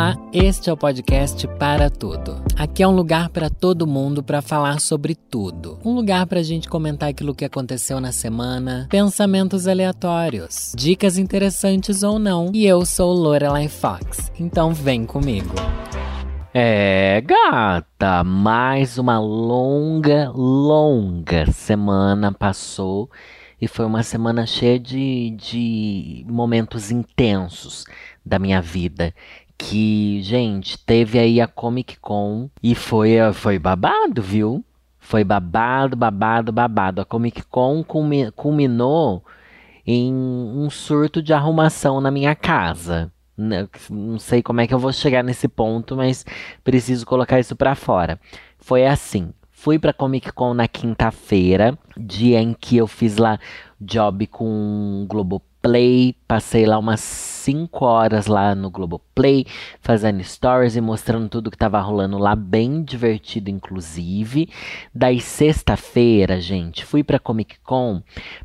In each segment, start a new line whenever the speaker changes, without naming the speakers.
Olá, este é o podcast Para Tudo. Aqui é um lugar para todo mundo para falar sobre tudo. Um lugar para a gente comentar aquilo que aconteceu na semana, pensamentos aleatórios, dicas interessantes ou não. E eu sou Lorelai Fox, então vem comigo.
É, gata, mais uma longa, longa semana passou e foi uma semana cheia de, de momentos intensos da minha vida que, gente, teve aí a Comic Con e foi, foi babado, viu? Foi babado, babado, babado. A Comic Con culminou em um surto de arrumação na minha casa. Não sei como é que eu vou chegar nesse ponto, mas preciso colocar isso para fora. Foi assim. Fui pra Comic Con na quinta-feira, dia em que eu fiz lá job com Globo Play, passei lá umas 5 horas lá no Globoplay, fazendo stories e mostrando tudo que tava rolando lá, bem divertido inclusive. Daí sexta-feira, gente, fui pra Comic Con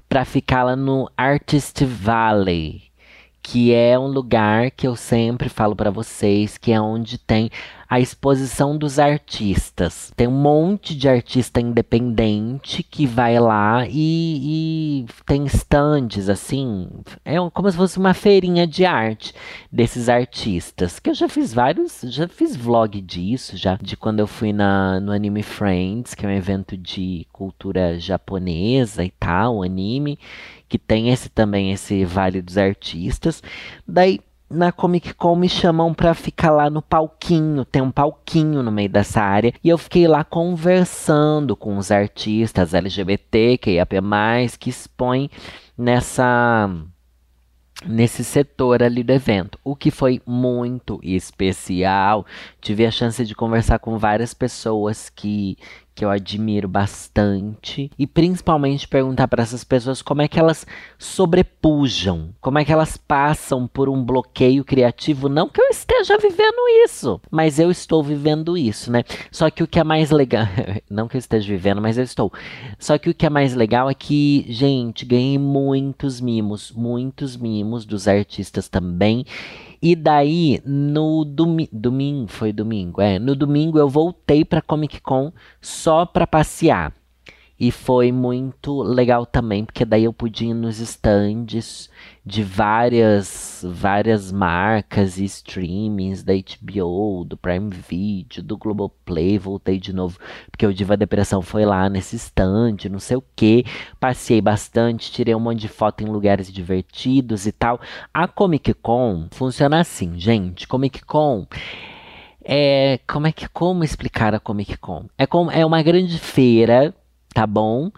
pra ficar lá no Artist Valley, que é um lugar que eu sempre falo para vocês, que é onde tem a exposição dos artistas. Tem um monte de artista independente que vai lá e, e tem stands, assim. É como se fosse uma feirinha de arte desses artistas. Que eu já fiz vários, já fiz vlog disso, já de quando eu fui na, no Anime Friends, que é um evento de cultura japonesa e tal, anime, que tem esse também, esse Vale dos Artistas. Daí na Comic Con me chamam pra ficar lá no palquinho, tem um palquinho no meio dessa área, e eu fiquei lá conversando com os artistas LGBT, que que expõem nessa nesse setor ali do evento, o que foi muito especial. Tive a chance de conversar com várias pessoas que que eu admiro bastante e principalmente perguntar para essas pessoas como é que elas sobrepujam, como é que elas passam por um bloqueio criativo, não que eu esteja vivendo isso, mas eu estou vivendo isso, né? Só que o que é mais legal, não que eu esteja vivendo, mas eu estou. Só que o que é mais legal é que, gente, ganhei muitos mimos, muitos mimos dos artistas também e daí, no domi domingo, foi domingo, é, no domingo eu voltei pra Comic Con só pra passear. E foi muito legal também, porque daí eu pude ir nos stands de várias várias marcas e streamings da HBO, do Prime Video, do Globoplay, voltei de novo, porque o Diva Depressão foi lá nesse stand, não sei o que, passei bastante, tirei um monte de foto em lugares divertidos e tal. A Comic Con funciona assim, gente, Comic Con é, como é que como explicar a Comic Con? É como é uma grande feira tá bom?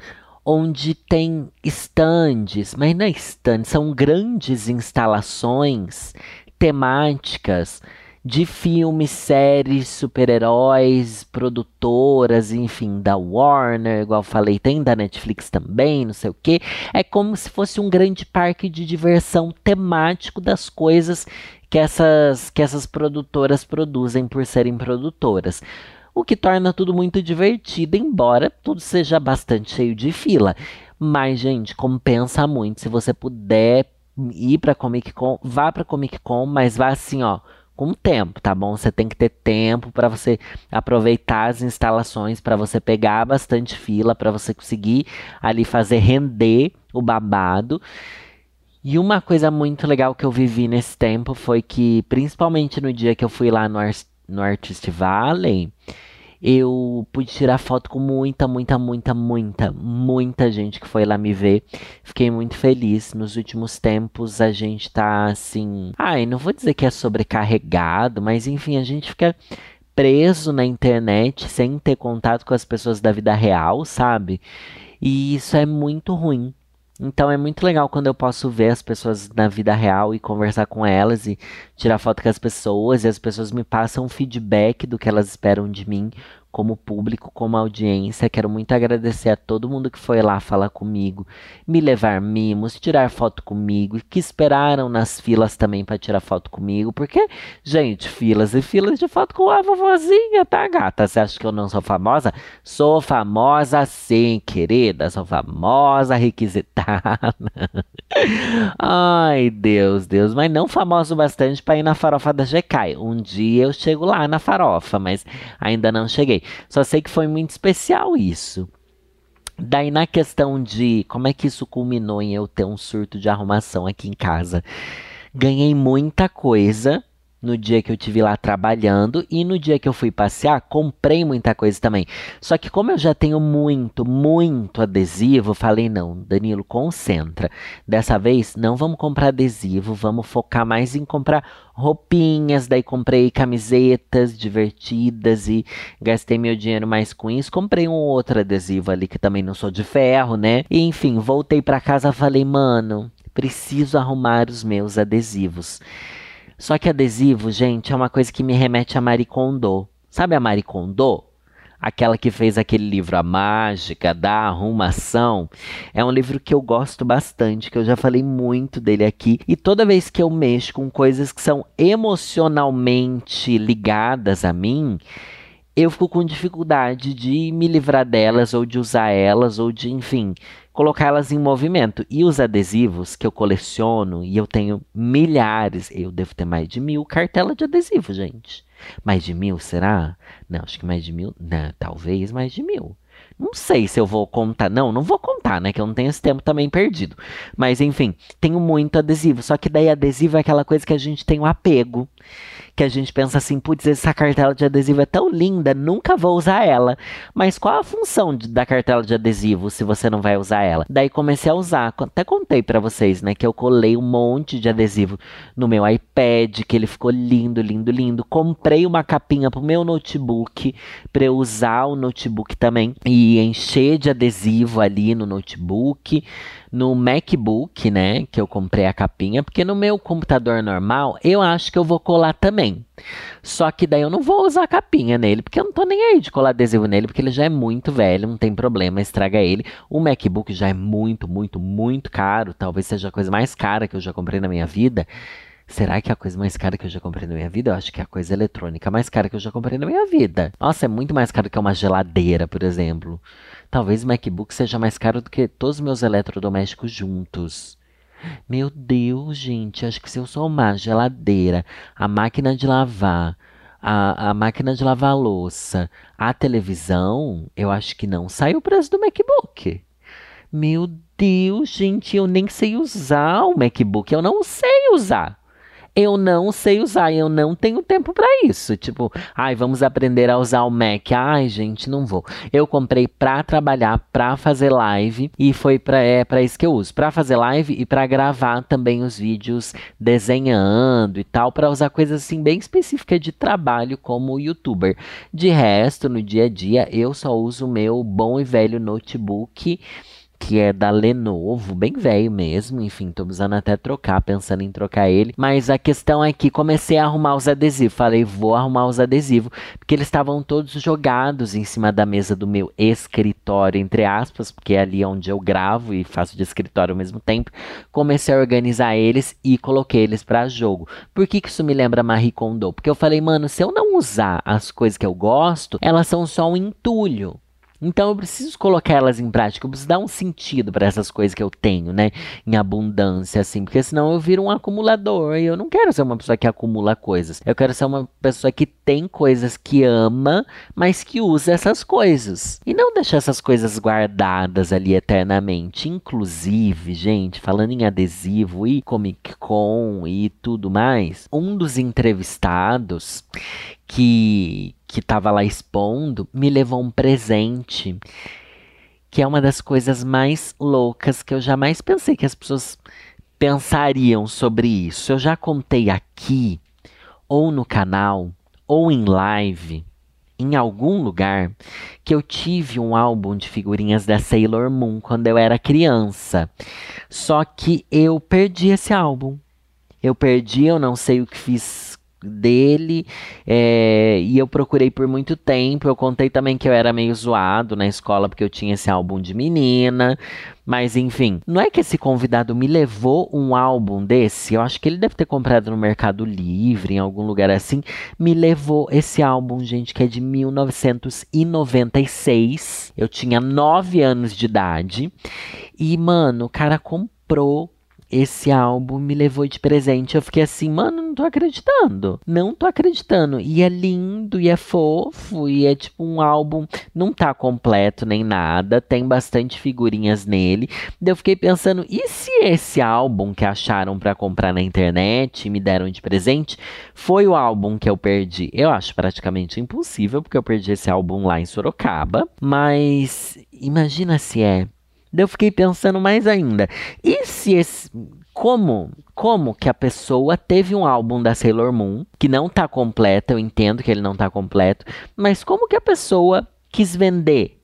Onde tem estandes, mas não é stand, são grandes instalações temáticas de filmes, séries, super-heróis, produtoras, enfim, da Warner, igual falei, tem da Netflix também, não sei o que. É como se fosse um grande parque de diversão temático das coisas que essas, que essas produtoras produzem por serem produtoras o que torna tudo muito divertido, embora tudo seja bastante cheio de fila. Mas, gente, compensa muito. Se você puder ir pra Comic Con, vá pra Comic Con, mas vá assim, ó, com tempo, tá bom? Você tem que ter tempo para você aproveitar as instalações, para você pegar bastante fila, para você conseguir ali fazer render o babado. E uma coisa muito legal que eu vivi nesse tempo foi que, principalmente no dia que eu fui lá no, Ar no Artist Valley, eu pude tirar foto com muita, muita, muita, muita, muita gente que foi lá me ver. Fiquei muito feliz. Nos últimos tempos a gente tá assim. Ai, não vou dizer que é sobrecarregado, mas enfim, a gente fica preso na internet sem ter contato com as pessoas da vida real, sabe? E isso é muito ruim. Então é muito legal quando eu posso ver as pessoas na vida real e conversar com elas e tirar foto com as pessoas e as pessoas me passam feedback do que elas esperam de mim como público, como audiência. Quero muito agradecer a todo mundo que foi lá falar comigo, me levar mimos, tirar foto comigo, que esperaram nas filas também para tirar foto comigo, porque, gente, filas e filas de foto com a vovozinha, tá, gata? Você acha que eu não sou famosa? Sou famosa sim, querida, sou famosa requisitada. Ai, Deus, Deus, mas não famoso bastante para ir na farofa da GK. Um dia eu chego lá na farofa, mas ainda não cheguei. Só sei que foi muito especial isso. Daí, na questão de como é que isso culminou em eu ter um surto de arrumação aqui em casa, ganhei muita coisa no dia que eu tive lá trabalhando e no dia que eu fui passear, comprei muita coisa também. Só que como eu já tenho muito, muito adesivo, falei não, Danilo, concentra. Dessa vez não vamos comprar adesivo, vamos focar mais em comprar roupinhas, daí comprei camisetas divertidas e gastei meu dinheiro mais com isso. Comprei um outro adesivo ali que também não sou de ferro, né? E enfim, voltei para casa, falei, mano, preciso arrumar os meus adesivos. Só que adesivo, gente, é uma coisa que me remete a Marie Kondo. Sabe a Marie Kondo? Aquela que fez aquele livro A Mágica da Arrumação. É um livro que eu gosto bastante, que eu já falei muito dele aqui. E toda vez que eu mexo com coisas que são emocionalmente ligadas a mim, eu fico com dificuldade de me livrar delas, ou de usar elas, ou de, enfim, colocá-las em movimento. E os adesivos que eu coleciono, e eu tenho milhares, eu devo ter mais de mil cartelas de adesivo, gente. Mais de mil, será? Não, acho que mais de mil. Não, talvez mais de mil. Não sei se eu vou contar. Não, não vou contar, né? Que eu não tenho esse tempo também perdido. Mas enfim, tenho muito adesivo. Só que daí adesivo é aquela coisa que a gente tem um apego que a gente pensa assim, putz, essa cartela de adesivo é tão linda, nunca vou usar ela. Mas qual a função de, da cartela de adesivo se você não vai usar ela? Daí comecei a usar, até contei para vocês, né, que eu colei um monte de adesivo no meu iPad, que ele ficou lindo, lindo, lindo. Comprei uma capinha pro meu notebook para eu usar o notebook também e encher de adesivo ali no notebook no MacBook, né, que eu comprei a capinha, porque no meu computador normal eu acho que eu vou colar também. Só que daí eu não vou usar a capinha nele, porque eu não tô nem aí de colar adesivo nele, porque ele já é muito velho, não tem problema, estraga ele. O MacBook já é muito, muito, muito caro, talvez seja a coisa mais cara que eu já comprei na minha vida. Será que é a coisa mais cara que eu já comprei na minha vida? Eu acho que é a coisa eletrônica mais cara que eu já comprei na minha vida. Nossa, é muito mais caro que uma geladeira, por exemplo. Talvez o MacBook seja mais caro do que todos os meus eletrodomésticos juntos. Meu Deus, gente, acho que se eu somar a geladeira, a máquina de lavar, a, a máquina de lavar louça, a televisão, eu acho que não sai o preço do MacBook. Meu Deus, gente, eu nem sei usar o MacBook, eu não sei usar eu não sei usar, eu não tenho tempo para isso. Tipo, ai, vamos aprender a usar o Mac. Ai, gente, não vou. Eu comprei para trabalhar, para fazer live e foi para é para isso que eu uso, para fazer live e para gravar também os vídeos desenhando e tal, para usar coisas assim bem específicas de trabalho como youtuber. De resto, no dia a dia, eu só uso o meu bom e velho notebook que é da Lenovo, bem velho mesmo, enfim, tô precisando até trocar, pensando em trocar ele. Mas a questão é que comecei a arrumar os adesivos. Falei, vou arrumar os adesivos, porque eles estavam todos jogados em cima da mesa do meu escritório, entre aspas, porque é ali onde eu gravo e faço de escritório ao mesmo tempo. Comecei a organizar eles e coloquei eles para jogo. Por que, que isso me lembra Marie Kondo? Porque eu falei, mano, se eu não usar as coisas que eu gosto, elas são só um entulho. Então eu preciso colocar elas em prática, eu preciso dar um sentido para essas coisas que eu tenho, né? Em abundância, assim, porque senão eu viro um acumulador e eu não quero ser uma pessoa que acumula coisas. Eu quero ser uma pessoa que tem coisas que ama, mas que usa essas coisas. E não deixar essas coisas guardadas ali eternamente. Inclusive, gente, falando em adesivo e Comic Con e tudo mais, um dos entrevistados que que estava lá expondo me levou um presente que é uma das coisas mais loucas que eu jamais pensei que as pessoas pensariam sobre isso. Eu já contei aqui, ou no canal, ou em live, em algum lugar, que eu tive um álbum de figurinhas da Sailor Moon quando eu era criança. Só que eu perdi esse álbum. Eu perdi, eu não sei o que fiz dele é, e eu procurei por muito tempo. Eu contei também que eu era meio zoado na escola porque eu tinha esse álbum de menina. Mas enfim, não é que esse convidado me levou um álbum desse? Eu acho que ele deve ter comprado no Mercado Livre, em algum lugar assim. Me levou esse álbum, gente, que é de 1996. Eu tinha 9 anos de idade. E, mano, o cara comprou esse álbum me levou de presente. Eu fiquei assim, mano, não tô acreditando. Não tô acreditando. E é lindo, e é fofo, e é tipo um álbum. Não tá completo nem nada. Tem bastante figurinhas nele. Eu fiquei pensando, e se esse álbum que acharam para comprar na internet e me deram de presente foi o álbum que eu perdi? Eu acho praticamente impossível, porque eu perdi esse álbum lá em Sorocaba. Mas imagina se é. Daí eu fiquei pensando mais ainda. E se esse. Como, como que a pessoa teve um álbum da Sailor Moon que não tá completo, eu entendo que ele não tá completo, mas como que a pessoa quis vender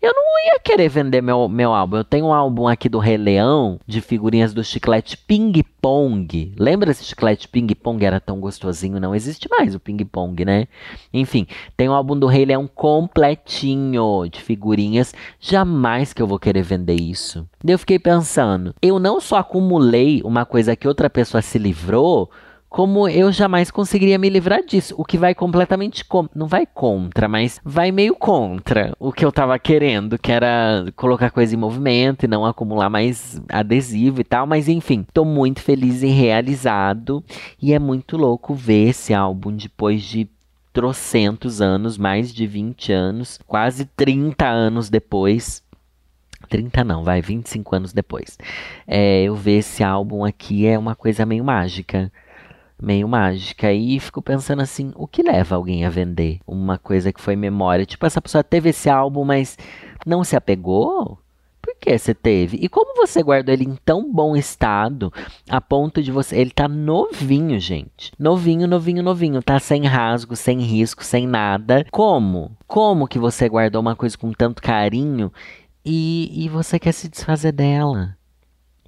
eu não ia querer vender meu, meu álbum. Eu tenho um álbum aqui do Rei Leão, de figurinhas do chiclete Ping Pong. Lembra esse chiclete Ping Pong? Era tão gostosinho. Não existe mais o Ping Pong, né? Enfim, tem um álbum do Rei Leão completinho de figurinhas. Jamais que eu vou querer vender isso. Eu fiquei pensando, eu não só acumulei uma coisa que outra pessoa se livrou, como eu jamais conseguiria me livrar disso. O que vai completamente. Com... Não vai contra, mas vai meio contra o que eu tava querendo, que era colocar coisa em movimento e não acumular mais adesivo e tal. Mas enfim, tô muito feliz e realizado. E é muito louco ver esse álbum depois de trocentos anos, mais de 20 anos, quase 30 anos depois. 30 não, vai, 25 anos depois. É, eu ver esse álbum aqui é uma coisa meio mágica meio mágica. E fico pensando assim, o que leva alguém a vender uma coisa que foi memória? Tipo, essa pessoa teve esse álbum, mas não se apegou? Por que você teve? E como você guardou ele em tão bom estado, a ponto de você. Ele tá novinho, gente. Novinho, novinho, novinho. Tá sem rasgo, sem risco, sem nada. Como? Como que você guardou uma coisa com tanto carinho e, e você quer se desfazer dela?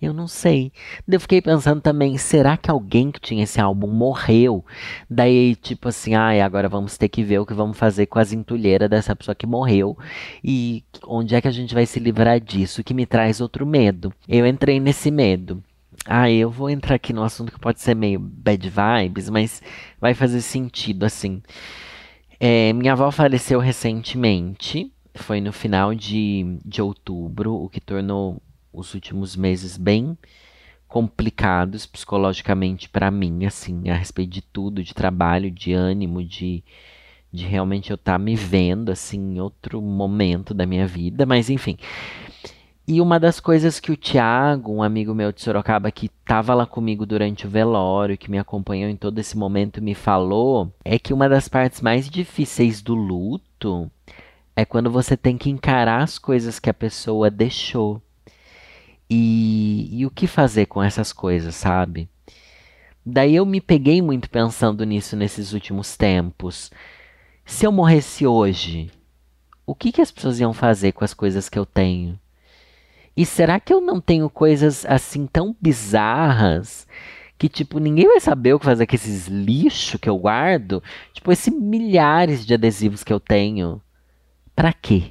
Eu não sei. Eu fiquei pensando também, será que alguém que tinha esse álbum morreu? Daí, tipo assim, ai, ah, agora vamos ter que ver o que vamos fazer com as entulheiras dessa pessoa que morreu. E onde é que a gente vai se livrar disso? Que me traz outro medo. Eu entrei nesse medo. Ah, eu vou entrar aqui no assunto que pode ser meio bad vibes, mas vai fazer sentido assim. É, minha avó faleceu recentemente, foi no final de, de outubro, o que tornou os últimos meses bem complicados psicologicamente para mim, assim, a respeito de tudo, de trabalho, de ânimo, de, de realmente eu estar tá me vendo, assim, em outro momento da minha vida, mas enfim. E uma das coisas que o Thiago, um amigo meu de Sorocaba que estava lá comigo durante o velório, que me acompanhou em todo esse momento, me falou, é que uma das partes mais difíceis do luto é quando você tem que encarar as coisas que a pessoa deixou. E, e o que fazer com essas coisas, sabe? Daí eu me peguei muito pensando nisso nesses últimos tempos. Se eu morresse hoje, o que, que as pessoas iam fazer com as coisas que eu tenho? E será que eu não tenho coisas assim tão bizarras que, tipo, ninguém vai saber o que fazer com esses lixo que eu guardo? Tipo, esses milhares de adesivos que eu tenho. Pra quê?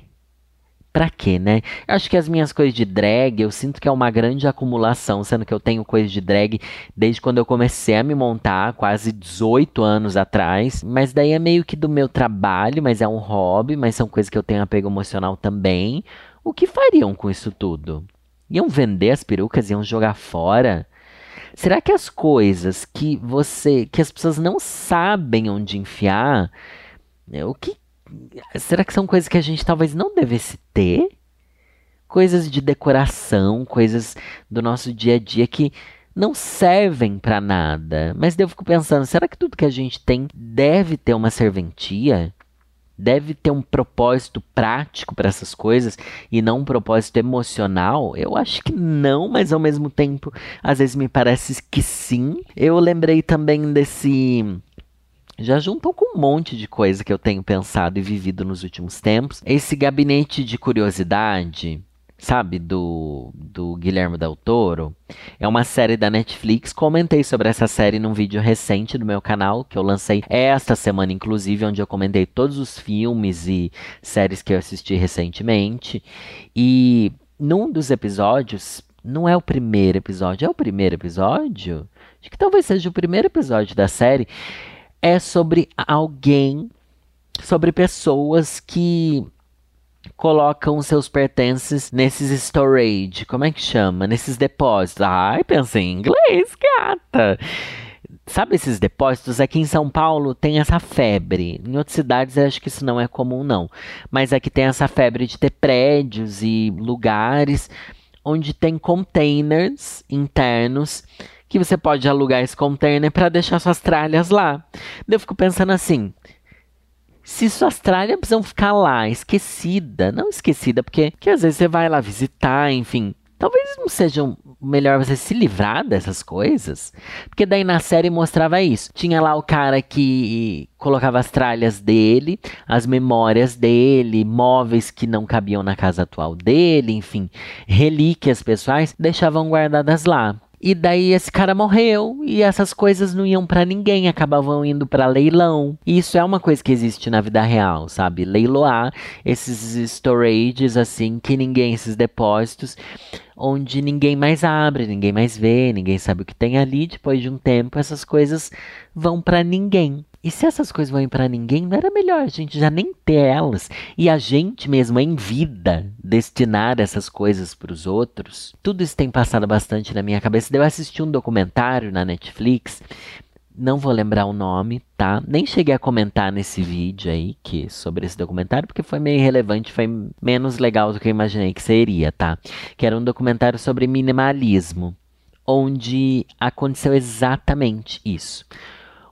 Pra quê, né? Eu acho que as minhas coisas de drag, eu sinto que é uma grande acumulação, sendo que eu tenho coisas de drag desde quando eu comecei a me montar, quase 18 anos atrás. Mas daí é meio que do meu trabalho, mas é um hobby, mas são coisas que eu tenho apego emocional também. O que fariam com isso tudo? Iam vender as perucas, iam jogar fora? Será que as coisas que você, que as pessoas não sabem onde enfiar, né, o que será que são coisas que a gente talvez não devesse ter? Coisas de decoração, coisas do nosso dia a dia que não servem para nada. Mas eu fico pensando, será que tudo que a gente tem deve ter uma serventia? Deve ter um propósito prático para essas coisas e não um propósito emocional? Eu acho que não, mas ao mesmo tempo, às vezes me parece que sim. Eu lembrei também desse já juntou com um monte de coisa que eu tenho pensado e vivido nos últimos tempos. Esse gabinete de curiosidade sabe, do, do Guilherme Del Toro. É uma série da Netflix. Comentei sobre essa série num vídeo recente do meu canal, que eu lancei esta semana, inclusive, onde eu comentei todos os filmes e séries que eu assisti recentemente. E num dos episódios, não é o primeiro episódio, é o primeiro episódio? Acho que talvez seja o primeiro episódio da série. É sobre alguém, sobre pessoas que colocam seus pertences nesses storage. Como é que chama? Nesses depósitos. Ai, pensei em inglês, gata. Sabe esses depósitos? Aqui em São Paulo tem essa febre. Em outras cidades acho que isso não é comum, não. Mas aqui tem essa febre de ter prédios e lugares onde tem containers internos que você pode alugar esse container para deixar suas tralhas lá. Eu fico pensando assim, se suas tralhas precisam ficar lá, esquecida, não esquecida, porque, porque às vezes você vai lá visitar, enfim. Talvez não seja melhor você se livrar dessas coisas. Porque daí na série mostrava isso. Tinha lá o cara que colocava as tralhas dele, as memórias dele, móveis que não cabiam na casa atual dele, enfim, relíquias pessoais, deixavam guardadas lá. E daí esse cara morreu e essas coisas não iam para ninguém, acabavam indo para leilão. E isso é uma coisa que existe na vida real, sabe? Leiloar esses storages assim que ninguém esses depósitos onde ninguém mais abre, ninguém mais vê, ninguém sabe o que tem ali. Depois de um tempo, essas coisas vão para ninguém. E se essas coisas vão para ninguém, não era melhor a gente já nem ter elas e a gente mesmo em vida destinar essas coisas para os outros? Tudo isso tem passado bastante na minha cabeça. Eu assisti um documentário na Netflix, não vou lembrar o nome, tá? Nem cheguei a comentar nesse vídeo aí que sobre esse documentário porque foi meio irrelevante, foi menos legal do que eu imaginei que seria, tá? Que era um documentário sobre minimalismo, onde aconteceu exatamente isso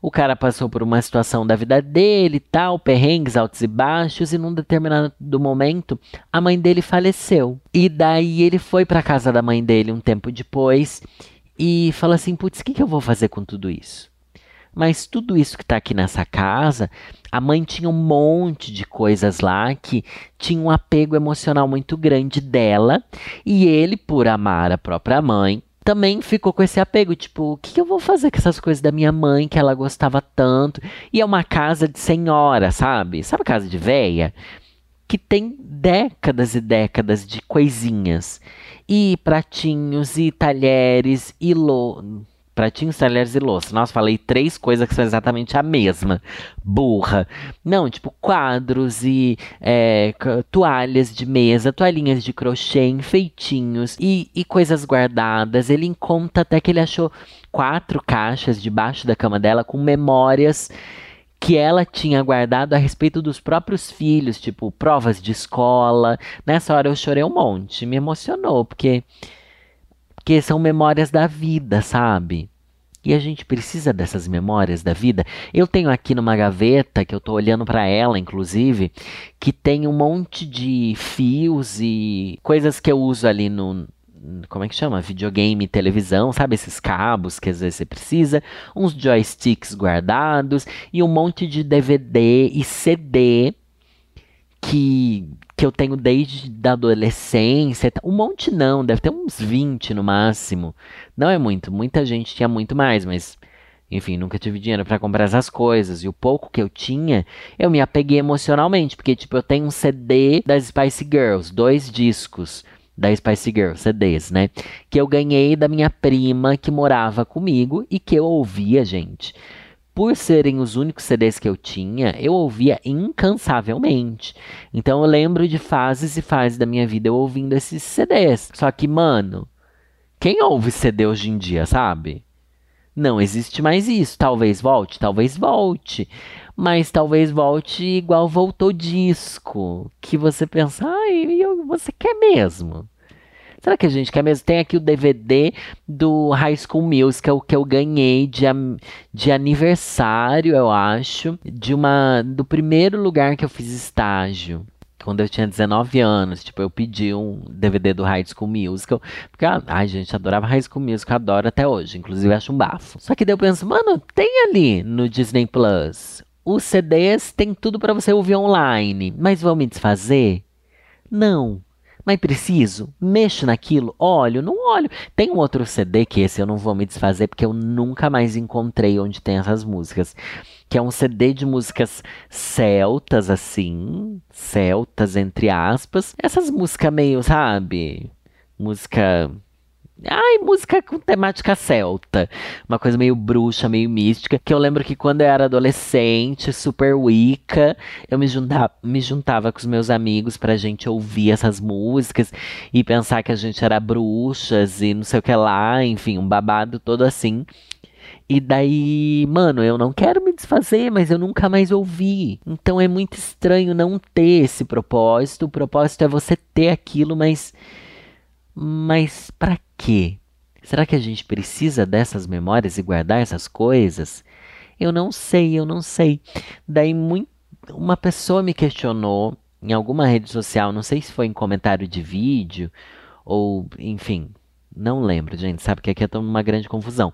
o cara passou por uma situação da vida dele, tal, perrengues altos e baixos, e num determinado momento a mãe dele faleceu. E daí ele foi para casa da mãe dele um tempo depois e falou assim: "Putz, o que, que eu vou fazer com tudo isso?" Mas tudo isso que está aqui nessa casa, a mãe tinha um monte de coisas lá que tinha um apego emocional muito grande dela, e ele, por amar a própria mãe, também ficou com esse apego, tipo, o que, eu vou fazer com essas coisas da minha mãe que ela gostava tanto? E é uma casa de senhora, sabe? Sabe casa de véia? Que tem décadas e décadas de coisinhas. E pratinhos, e talheres, e lo pratinhos, talheres e louça. Nossa, falei três coisas que são exatamente a mesma. Burra. Não, tipo quadros e é, toalhas de mesa, toalhinhas de crochê, enfeitinhos e, e coisas guardadas. Ele conta até que ele achou quatro caixas debaixo da cama dela com memórias que ela tinha guardado a respeito dos próprios filhos, tipo provas de escola. Nessa hora eu chorei um monte, me emocionou, porque porque são memórias da vida, sabe? E a gente precisa dessas memórias da vida. Eu tenho aqui numa gaveta, que eu tô olhando para ela, inclusive, que tem um monte de fios e coisas que eu uso ali no. Como é que chama? Videogame, televisão, sabe? Esses cabos que às vezes você precisa, uns joysticks guardados e um monte de DVD e CD que que eu tenho desde da adolescência. Um monte não, deve ter uns 20 no máximo. Não é muito, muita gente tinha muito mais, mas enfim, nunca tive dinheiro para comprar essas coisas. E o pouco que eu tinha, eu me apeguei emocionalmente, porque tipo, eu tenho um CD das Spice Girls, dois discos da Spice Girls, CDs, né? Que eu ganhei da minha prima que morava comigo e que eu ouvia, gente por serem os únicos CDs que eu tinha, eu ouvia incansavelmente. Então eu lembro de fases e fases da minha vida eu ouvindo esses CDs. Só que, mano, quem ouve CD hoje em dia, sabe? Não existe mais isso. Talvez volte, talvez volte. Mas talvez volte igual voltou disco. Que você pensa, ai, você quer mesmo? Será que a gente quer mesmo? Tem aqui o DVD do High School Musical que eu ganhei de, de aniversário, eu acho, de uma do primeiro lugar que eu fiz estágio quando eu tinha 19 anos, tipo, eu pedi um DVD do High School Musical, porque, ai, gente, adorava High School Musical, adoro até hoje, inclusive acho um bafo. Só que daí eu penso, mano, tem ali no Disney Plus, os CDs tem tudo para você ouvir online, mas vão me desfazer? Não. Mas preciso? Mexo naquilo? Olho? Não olho. Tem um outro CD que esse eu não vou me desfazer porque eu nunca mais encontrei onde tem essas músicas. Que é um CD de músicas celtas, assim. Celtas, entre aspas. Essas músicas meio, sabe? Música Ai, música com temática celta. Uma coisa meio bruxa, meio mística. Que eu lembro que quando eu era adolescente, super Wicca, eu me juntava, me juntava com os meus amigos pra gente ouvir essas músicas e pensar que a gente era bruxas e não sei o que lá, enfim, um babado todo assim. E daí, mano, eu não quero me desfazer, mas eu nunca mais ouvi. Então é muito estranho não ter esse propósito. O propósito é você ter aquilo, mas mas para quê? Será que a gente precisa dessas memórias e guardar essas coisas? Eu não sei, eu não sei. Daí muito, uma pessoa me questionou em alguma rede social, não sei se foi em comentário de vídeo ou, enfim, não lembro, gente, sabe que aqui eu tô numa grande confusão.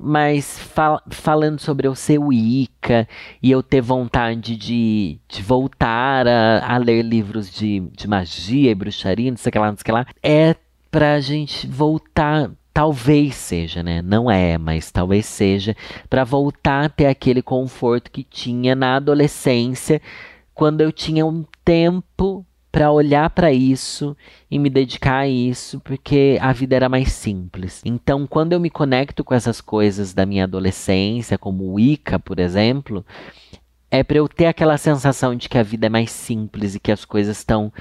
Mas fal falando sobre eu ser Wicca e eu ter vontade de, de voltar a, a ler livros de, de magia e bruxaria, não sei o que lá, não sei o que lá, é pra gente voltar talvez seja, né? Não é, mas talvez seja para voltar a ter aquele conforto que tinha na adolescência, quando eu tinha um tempo para olhar para isso e me dedicar a isso, porque a vida era mais simples. Então, quando eu me conecto com essas coisas da minha adolescência, como o Wicca, por exemplo, é para eu ter aquela sensação de que a vida é mais simples e que as coisas estão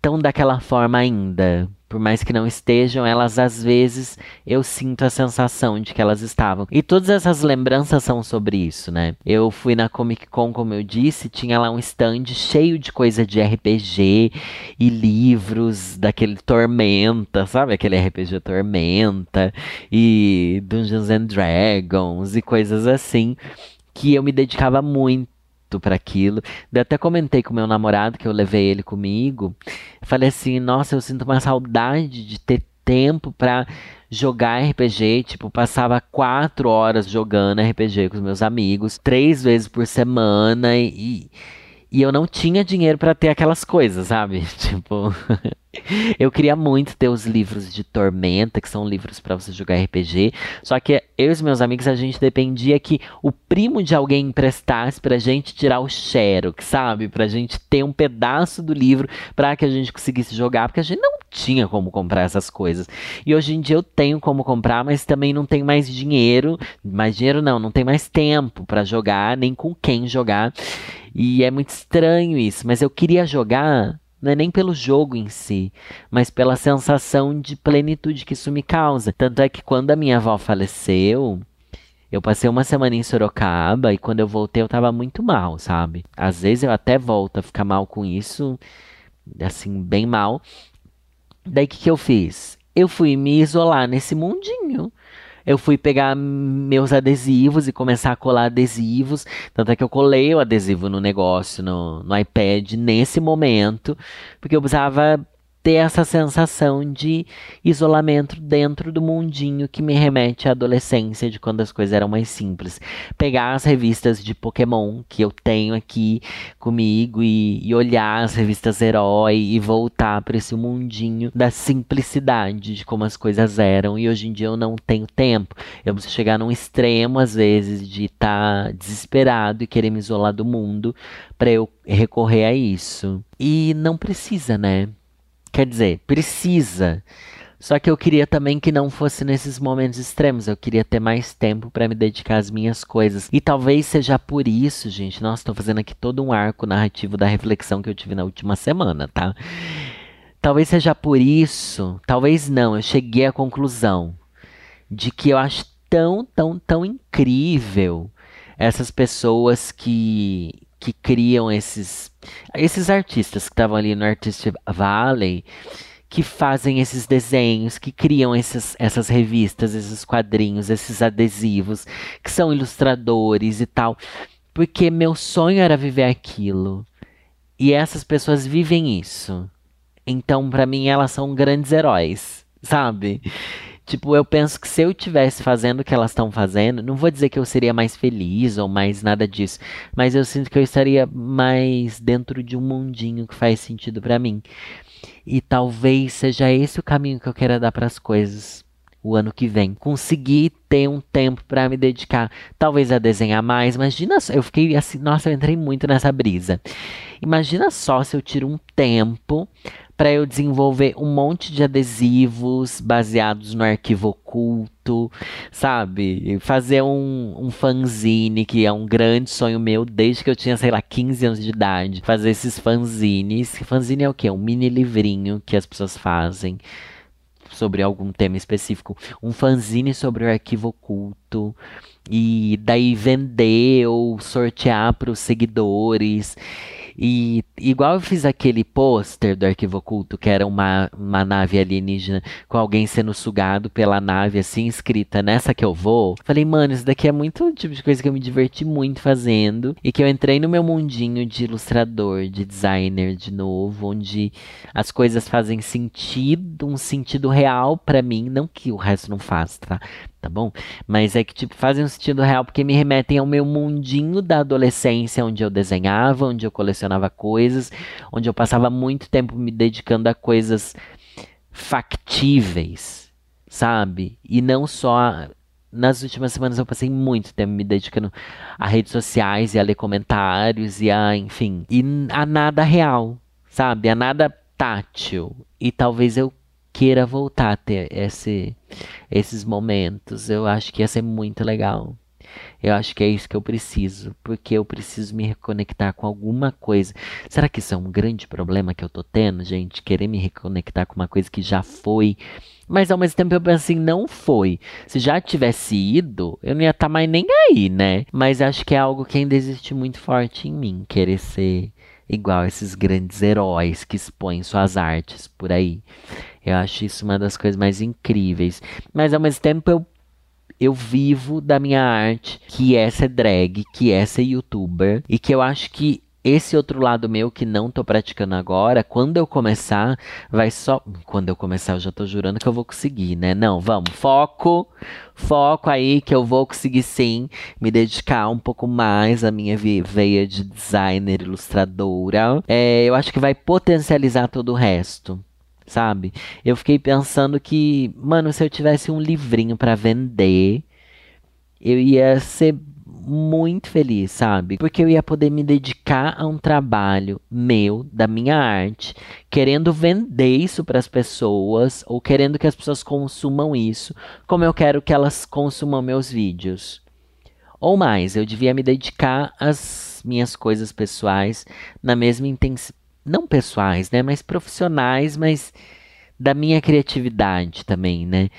tão daquela forma ainda por mais que não estejam, elas às vezes eu sinto a sensação de que elas estavam. E todas essas lembranças são sobre isso, né? Eu fui na Comic Con, como eu disse, tinha lá um stand cheio de coisa de RPG e livros daquele Tormenta, sabe? Aquele RPG Tormenta e Dungeons and Dragons e coisas assim que eu me dedicava muito para aquilo. Até comentei com meu namorado que eu levei ele comigo. Falei assim: "Nossa, eu sinto uma saudade de ter tempo para jogar RPG, tipo, passava quatro horas jogando RPG com os meus amigos, três vezes por semana e, e eu não tinha dinheiro para ter aquelas coisas, sabe? Tipo, eu queria muito ter os livros de Tormenta, que são livros para você jogar RPG. Só que eu e os meus amigos, a gente dependia que o primo de alguém emprestasse pra gente tirar o xerox, sabe? Pra gente ter um pedaço do livro para que a gente conseguisse jogar, porque a gente não tinha como comprar essas coisas. E hoje em dia eu tenho como comprar, mas também não tenho mais dinheiro. Mais dinheiro não, não tem mais tempo para jogar, nem com quem jogar. E é muito estranho isso, mas eu queria jogar não é nem pelo jogo em si, mas pela sensação de plenitude que isso me causa. Tanto é que quando a minha avó faleceu, eu passei uma semana em Sorocaba e quando eu voltei eu tava muito mal, sabe? Às vezes eu até volto a ficar mal com isso, assim, bem mal. Daí o que, que eu fiz? Eu fui me isolar nesse mundinho eu fui pegar meus adesivos e começar a colar adesivos. Tanto é que eu colei o adesivo no negócio, no, no iPad, nesse momento, porque eu precisava ter essa sensação de isolamento dentro do mundinho que me remete à adolescência, de quando as coisas eram mais simples. Pegar as revistas de Pokémon que eu tenho aqui comigo e, e olhar as revistas herói e voltar para esse mundinho da simplicidade de como as coisas eram. E hoje em dia eu não tenho tempo. Eu preciso chegar num extremo, às vezes, de estar tá desesperado e querer me isolar do mundo para eu recorrer a isso. E não precisa, né? Quer dizer, precisa. Só que eu queria também que não fosse nesses momentos extremos. Eu queria ter mais tempo para me dedicar às minhas coisas. E talvez seja por isso, gente. Nossa, estou fazendo aqui todo um arco narrativo da reflexão que eu tive na última semana, tá? Talvez seja por isso, talvez não. Eu cheguei à conclusão de que eu acho tão, tão, tão incrível essas pessoas que que criam esses esses artistas que estavam ali no Artist Valley que fazem esses desenhos, que criam esses, essas revistas, esses quadrinhos, esses adesivos, que são ilustradores e tal. Porque meu sonho era viver aquilo. E essas pessoas vivem isso. Então, para mim, elas são grandes heróis, sabe? Tipo, eu penso que se eu tivesse fazendo o que elas estão fazendo, não vou dizer que eu seria mais feliz ou mais nada disso, mas eu sinto que eu estaria mais dentro de um mundinho que faz sentido para mim. E talvez seja esse o caminho que eu quero dar para as coisas o ano que vem. Conseguir ter um tempo para me dedicar, talvez a desenhar mais. Imagina, eu fiquei assim, nossa, eu entrei muito nessa brisa. Imagina só se eu tiro um tempo para eu desenvolver um monte de adesivos baseados no arquivo oculto, sabe? Fazer um, um fanzine, que é um grande sonho meu desde que eu tinha, sei lá, 15 anos de idade. Fazer esses fanzines. Fanzine é o quê? Um mini livrinho que as pessoas fazem sobre algum tema específico. Um fanzine sobre o arquivo oculto e daí vender ou sortear para os seguidores. E igual eu fiz aquele pôster do Arquivo Oculto, que era uma, uma nave alienígena com alguém sendo sugado pela nave, assim, escrita nessa que eu vou. Falei, mano, isso daqui é muito tipo de coisa que eu me diverti muito fazendo. E que eu entrei no meu mundinho de ilustrador, de designer de novo, onde as coisas fazem sentido, um sentido real para mim. Não que o resto não faça, tá? Tá bom? Mas é que, tipo, fazem um sentido real porque me remetem ao meu mundinho da adolescência, onde eu desenhava, onde eu colecionava coisas, onde eu passava muito tempo me dedicando a coisas factíveis, sabe? E não só. Nas últimas semanas eu passei muito tempo me dedicando a redes sociais e a ler comentários e a, enfim, e a nada real, sabe? A nada tátil. E talvez eu queira voltar a ter esse, esses momentos. Eu acho que ia ser muito legal. Eu acho que é isso que eu preciso, porque eu preciso me reconectar com alguma coisa. Será que isso é um grande problema que eu tô tendo, gente? Querer me reconectar com uma coisa que já foi. Mas ao mesmo tempo eu penso assim, não foi. Se já tivesse ido, eu não ia estar tá mais nem aí, né? Mas acho que é algo que ainda existe muito forte em mim, querer ser igual esses grandes heróis que expõem suas artes por aí. Eu acho isso uma das coisas mais incríveis. Mas ao mesmo tempo eu, eu vivo da minha arte, que é ser drag, que é ser youtuber, e que eu acho que esse outro lado meu que não tô praticando agora, quando eu começar, vai só. Quando eu começar, eu já tô jurando que eu vou conseguir, né? Não, vamos, foco, foco aí que eu vou conseguir sim me dedicar um pouco mais à minha veia de designer, ilustradora. É, eu acho que vai potencializar todo o resto sabe? Eu fiquei pensando que, mano, se eu tivesse um livrinho para vender, eu ia ser muito feliz, sabe? Porque eu ia poder me dedicar a um trabalho meu, da minha arte, querendo vender isso para as pessoas ou querendo que as pessoas consumam isso, como eu quero que elas consumam meus vídeos. Ou mais, eu devia me dedicar às minhas coisas pessoais na mesma intensidade não pessoais, né, mas profissionais, mas da minha criatividade também, né?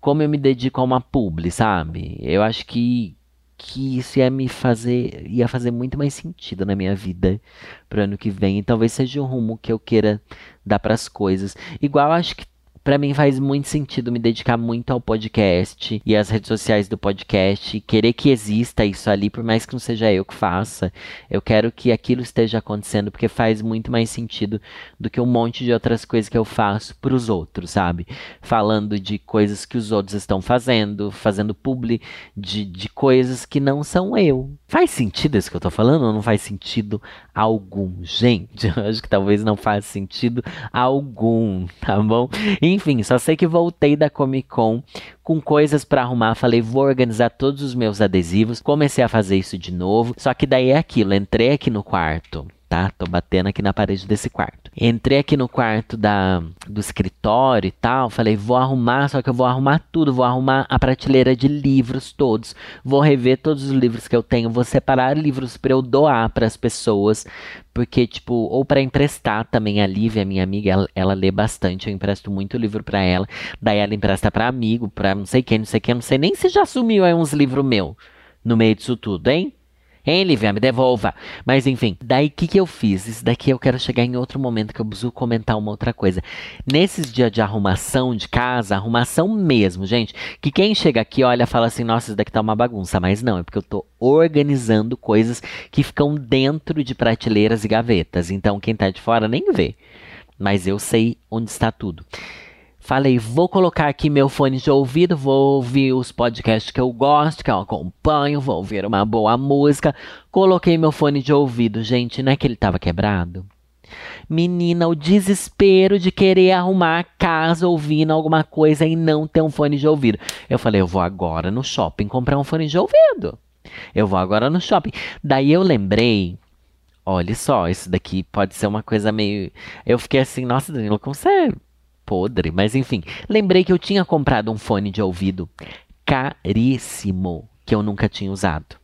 Como eu me dedico a uma publi, sabe? Eu acho que que isso ia me fazer ia fazer muito mais sentido na minha vida pro ano que vem. E talvez seja o rumo que eu queira dar para as coisas. Igual acho que para mim faz muito sentido me dedicar muito ao podcast e às redes sociais do podcast, querer que exista isso ali, por mais que não seja eu que faça. Eu quero que aquilo esteja acontecendo porque faz muito mais sentido do que um monte de outras coisas que eu faço para os outros, sabe? Falando de coisas que os outros estão fazendo, fazendo publi de, de coisas que não são eu. Faz sentido isso que eu tô falando ou não faz sentido algum? Gente, eu acho que talvez não faça sentido algum, tá bom? Enfim, só sei que voltei da Comic Con com coisas para arrumar. Falei, vou organizar todos os meus adesivos. Comecei a fazer isso de novo. Só que daí é aquilo. Entrei aqui no quarto tá? Tô batendo aqui na parede desse quarto. Entrei aqui no quarto da, do escritório e tal, falei, vou arrumar, só que eu vou arrumar tudo, vou arrumar a prateleira de livros todos, vou rever todos os livros que eu tenho, vou separar livros para eu doar para as pessoas, porque tipo, ou para emprestar também a Lívia, minha amiga, ela, ela, lê bastante, eu empresto muito livro para ela, daí ela empresta para amigo, para não sei quem, não sei quem, não sei nem se já sumiu aí uns livros meu no meio disso tudo, hein? Hein, Lívia, me devolva. Mas enfim, daí o que, que eu fiz? Isso daqui eu quero chegar em outro momento que eu preciso comentar uma outra coisa. Nesses dias de arrumação de casa, arrumação mesmo, gente, que quem chega aqui olha fala assim, nossa, isso daqui tá uma bagunça. Mas não, é porque eu tô organizando coisas que ficam dentro de prateleiras e gavetas. Então quem tá de fora nem vê. Mas eu sei onde está tudo Falei, vou colocar aqui meu fone de ouvido, vou ouvir os podcasts que eu gosto, que eu acompanho, vou ouvir uma boa música. Coloquei meu fone de ouvido, gente, não é que ele tava quebrado? Menina, o desespero de querer arrumar a casa ouvindo alguma coisa e não ter um fone de ouvido. Eu falei, eu vou agora no shopping comprar um fone de ouvido. Eu vou agora no shopping. Daí eu lembrei Olha só, isso daqui pode ser uma coisa meio. Eu fiquei assim, nossa, Danilo, como você podre? Mas enfim, lembrei que eu tinha comprado um fone de ouvido caríssimo que eu nunca tinha usado.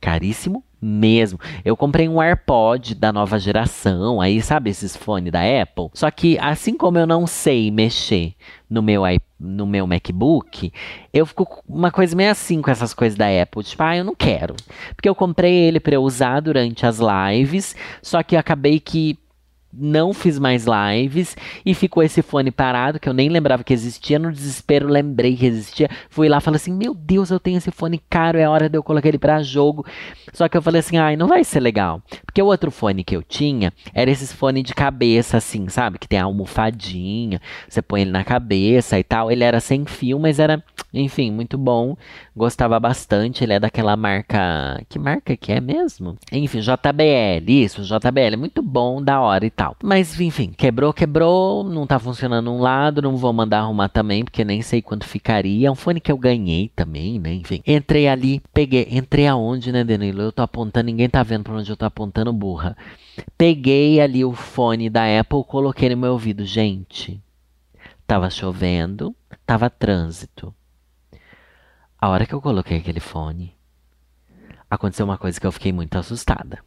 Caríssimo mesmo. Eu comprei um AirPod da nova geração, aí sabe esses fones da Apple? Só que assim como eu não sei mexer no meu no meu MacBook, eu fico uma coisa meio assim com essas coisas da Apple, tipo, ah, eu não quero. Porque eu comprei ele para eu usar durante as lives, só que eu acabei que não fiz mais lives e ficou esse fone parado que eu nem lembrava que existia. No desespero, lembrei que existia. Fui lá, falei assim: Meu Deus, eu tenho esse fone caro, é hora de eu colocar ele para jogo. Só que eu falei assim: Ai, não vai ser legal. Porque o outro fone que eu tinha era esses fone de cabeça, assim, sabe? Que tem a almofadinha, você põe ele na cabeça e tal. Ele era sem fio, mas era, enfim, muito bom. Gostava bastante. Ele é daquela marca. Que marca que é mesmo? Enfim, JBL, isso, JBL. Muito bom, da hora e tal tal. Mas enfim, quebrou, quebrou, não tá funcionando um lado, não vou mandar arrumar também, porque nem sei quanto ficaria. É um fone que eu ganhei também, né? Enfim. Entrei ali, peguei. Entrei aonde, né, Danilo? Eu tô apontando, ninguém tá vendo pra onde eu tô apontando, burra. Peguei ali o fone da Apple, coloquei no meu ouvido. Gente, tava chovendo, tava trânsito. A hora que eu coloquei aquele fone, aconteceu uma coisa que eu fiquei muito assustada.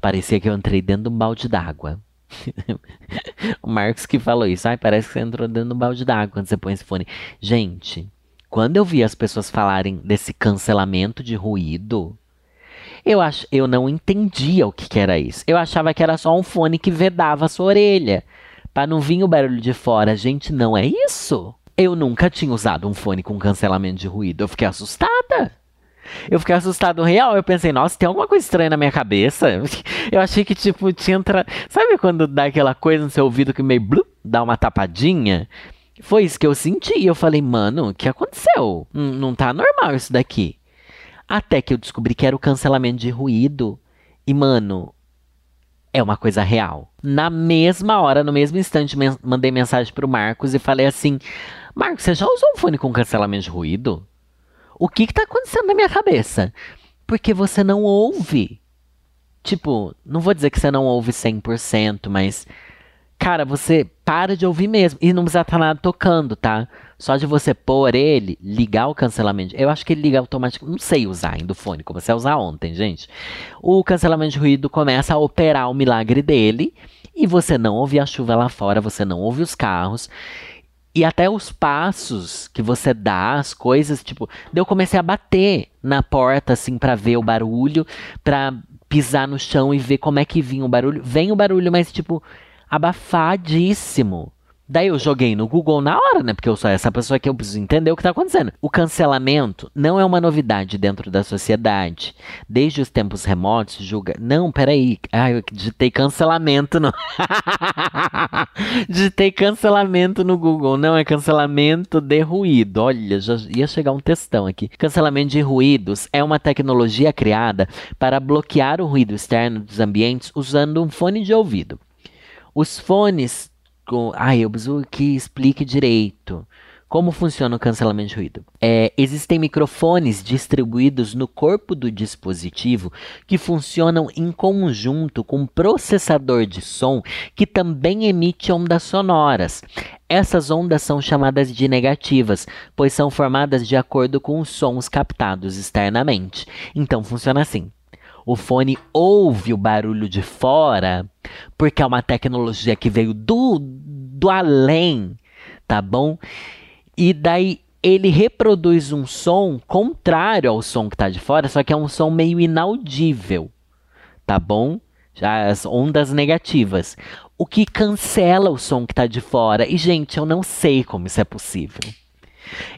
Parecia que eu entrei dentro de um balde d'água. o Marcos que falou isso. Ai, parece que você entrou dentro do balde d'água quando você põe esse fone. Gente, quando eu vi as pessoas falarem desse cancelamento de ruído, eu, ach, eu não entendia o que, que era isso. Eu achava que era só um fone que vedava a sua orelha. Para não vir o barulho de fora. Gente, não é isso. Eu nunca tinha usado um fone com cancelamento de ruído. Eu fiquei assustada. Eu fiquei assustado real. Eu pensei, nossa, tem alguma coisa estranha na minha cabeça. Eu achei que, tipo, tinha entrado. Sabe quando dá aquela coisa no seu ouvido que meio blu, dá uma tapadinha? Foi isso que eu senti. E eu falei, mano, o que aconteceu? N não tá normal isso daqui. Até que eu descobri que era o cancelamento de ruído. E, mano, é uma coisa real. Na mesma hora, no mesmo instante, mandei mensagem pro Marcos e falei assim: Marcos, você já usou um fone com cancelamento de ruído? O que está acontecendo na minha cabeça? Porque você não ouve. Tipo, não vou dizer que você não ouve 100%, mas. Cara, você para de ouvir mesmo. E não precisa estar nada tocando, tá? Só de você pôr ele, ligar o cancelamento. Eu acho que ele liga automaticamente. Não sei usar ainda o fone, comecei a usar ontem, gente. O cancelamento de ruído começa a operar o milagre dele. E você não ouve a chuva lá fora, você não ouve os carros. E até os passos que você dá, as coisas, tipo, eu comecei a bater na porta, assim, para ver o barulho, pra pisar no chão e ver como é que vinha o barulho. Vem o barulho, mas, tipo, abafadíssimo. Daí eu joguei no Google na hora, né? Porque eu sou essa pessoa que eu preciso entender o que está acontecendo. O cancelamento não é uma novidade dentro da sociedade. Desde os tempos remotos, julga. Não, peraí. Ah, eu digitei cancelamento no. digitei cancelamento no Google. Não, é cancelamento de ruído. Olha, já ia chegar um textão aqui. Cancelamento de ruídos é uma tecnologia criada para bloquear o ruído externo dos ambientes usando um fone de ouvido. Os fones com. Ai, eu preciso que explique direito. Como funciona o cancelamento de ruído? É, existem microfones distribuídos no corpo do dispositivo que funcionam em conjunto com um processador de som que também emite ondas sonoras. Essas ondas são chamadas de negativas, pois são formadas de acordo com os sons captados externamente. Então funciona assim o fone ouve o barulho de fora, porque é uma tecnologia que veio do, do além, tá bom? E daí ele reproduz um som contrário ao som que está de fora, só que é um som meio inaudível, tá bom? As ondas negativas. O que cancela o som que está de fora. E, gente, eu não sei como isso é possível.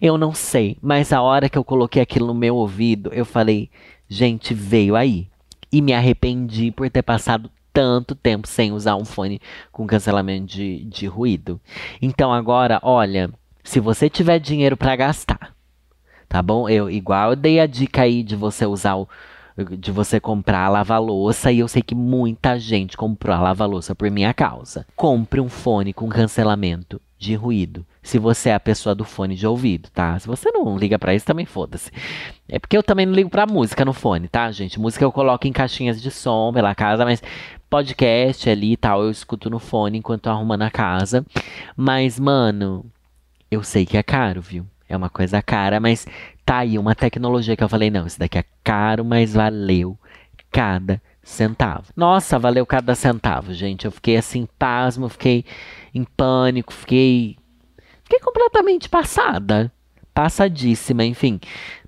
Eu não sei, mas a hora que eu coloquei aquilo no meu ouvido, eu falei, gente, veio aí e me arrependi por ter passado tanto tempo sem usar um fone com cancelamento de, de ruído. Então agora, olha, se você tiver dinheiro para gastar, tá bom? Eu igual eu dei a dica aí de você usar o de você comprar a lava-louça e eu sei que muita gente comprou a lava-louça por minha causa. Compre um fone com cancelamento de ruído. Se você é a pessoa do fone de ouvido, tá? Se você não liga para isso, também foda-se. É porque eu também não ligo pra música no fone, tá, gente? Música eu coloco em caixinhas de som pela casa, mas podcast ali e tal, eu escuto no fone enquanto arrumando a casa. Mas, mano, eu sei que é caro, viu? É uma coisa cara, mas tá aí uma tecnologia que eu falei, não, isso daqui é caro, mas valeu cada centavo. Nossa, valeu cada centavo, gente. Eu fiquei assim, pasmo, fiquei em pânico, fiquei. Fiquei completamente passada. Passadíssima, enfim.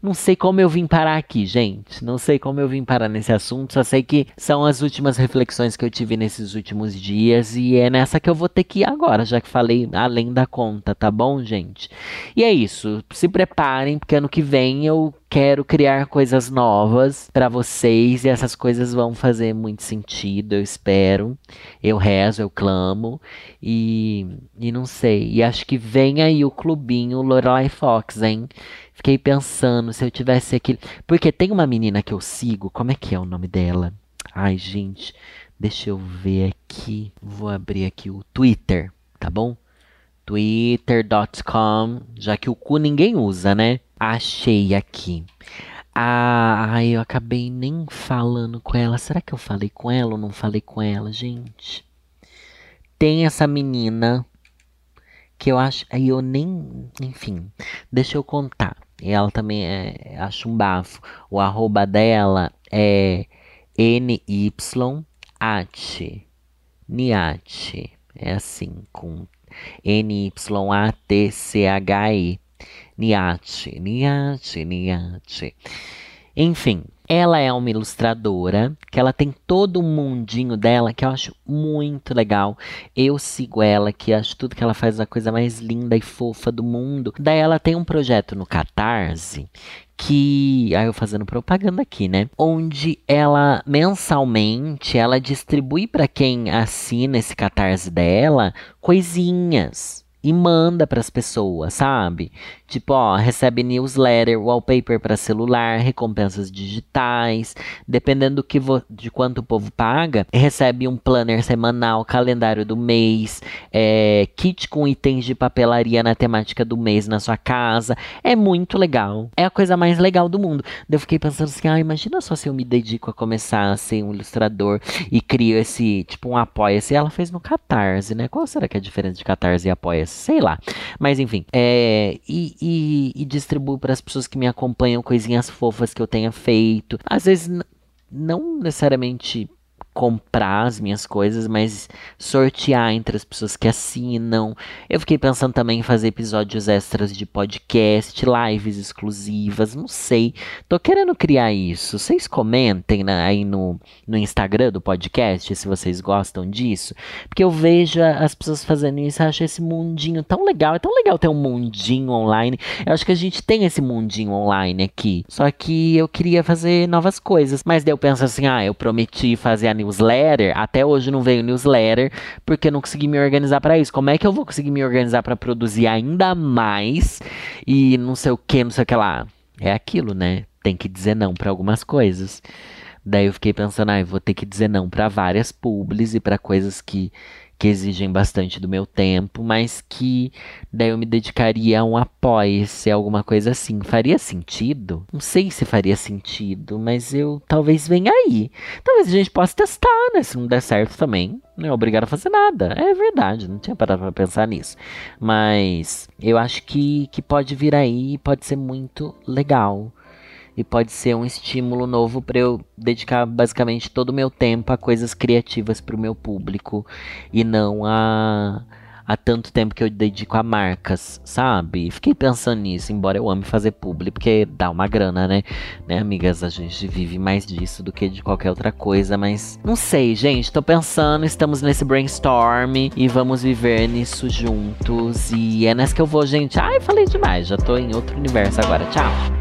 Não sei como eu vim parar aqui, gente. Não sei como eu vim parar nesse assunto. Só sei que são as últimas reflexões que eu tive nesses últimos dias. E é nessa que eu vou ter que ir agora, já que falei além da conta, tá bom, gente? E é isso. Se preparem, porque ano que vem eu quero criar coisas novas para vocês e essas coisas vão fazer muito sentido, eu espero. Eu rezo, eu clamo e, e não sei. E acho que vem aí o clubinho Lorelai Fox, hein? Fiquei pensando se eu tivesse aquele. Porque tem uma menina que eu sigo, como é que é o nome dela? Ai, gente, deixa eu ver aqui. Vou abrir aqui o Twitter, tá bom? Twitter.com, já que o cu ninguém usa, né? Achei aqui. Ah, eu acabei nem falando com ela. Será que eu falei com ela ou não falei com ela, gente? Tem essa menina que eu acho. Aí eu nem. Enfim, deixa eu contar. E ela também é, acho um bafo. O arroba dela é NYAT. Niat. É assim, com N-Y-A-T-C-H-E. Niat, Niat, Niat. Enfim, ela é uma ilustradora, que ela tem todo um mundinho dela que eu acho muito legal. Eu sigo ela, que acho tudo que ela faz a coisa mais linda e fofa do mundo. Daí ela tem um projeto no Catarse que aí eu fazendo propaganda aqui, né? Onde ela mensalmente ela distribui para quem assina esse catarse dela coisinhas e manda para as pessoas, sabe? Tipo, ó, recebe newsletter, wallpaper para celular, recompensas digitais, dependendo do que de quanto o povo paga, recebe um planner semanal, calendário do mês, é, kit com itens de papelaria na temática do mês na sua casa. É muito legal. É a coisa mais legal do mundo. Eu fiquei pensando assim, ah, imagina só se eu me dedico a começar a ser um ilustrador e crio esse, tipo, um apoia-se. Ela fez no Catarse, né? Qual será que é a diferença de Catarse e apoia-se? Sei lá. Mas enfim, é, e, e, e distribuo para as pessoas que me acompanham coisinhas fofas que eu tenha feito. Às vezes, não necessariamente comprar as minhas coisas, mas sortear entre as pessoas que assinam. Eu fiquei pensando também em fazer episódios extras de podcast, lives exclusivas, não sei. Tô querendo criar isso. Vocês comentem né, aí no, no Instagram do podcast se vocês gostam disso. Porque eu vejo as pessoas fazendo isso, eu acho esse mundinho tão legal. É tão legal ter um mundinho online. Eu acho que a gente tem esse mundinho online aqui. Só que eu queria fazer novas coisas. Mas daí eu penso assim, ah, eu prometi fazer a newsletter, até hoje não veio newsletter, porque eu não consegui me organizar para isso. Como é que eu vou conseguir me organizar para produzir ainda mais e não sei o que, não sei o que lá? É aquilo, né? Tem que dizer não para algumas coisas. Daí eu fiquei pensando, ah, eu vou ter que dizer não para várias publis e para coisas que que exigem bastante do meu tempo, mas que daí eu me dedicaria a um apoio-se, alguma coisa assim. Faria sentido? Não sei se faria sentido, mas eu talvez venha aí. Talvez a gente possa testar, né? Se não der certo também, não é obrigado a fazer nada. É verdade, não tinha parado pra pensar nisso. Mas eu acho que, que pode vir aí pode ser muito legal e pode ser um estímulo novo para eu dedicar basicamente todo o meu tempo a coisas criativas para o meu público e não a há tanto tempo que eu dedico a marcas, sabe? Fiquei pensando nisso, embora eu ame fazer publi, porque dá uma grana, né? Né, amigas? A gente vive mais disso do que de qualquer outra coisa, mas não sei, gente. Tô pensando, estamos nesse brainstorm e vamos viver nisso juntos. E é nessa que eu vou, gente. Ai, falei demais, já tô em outro universo agora. Tchau.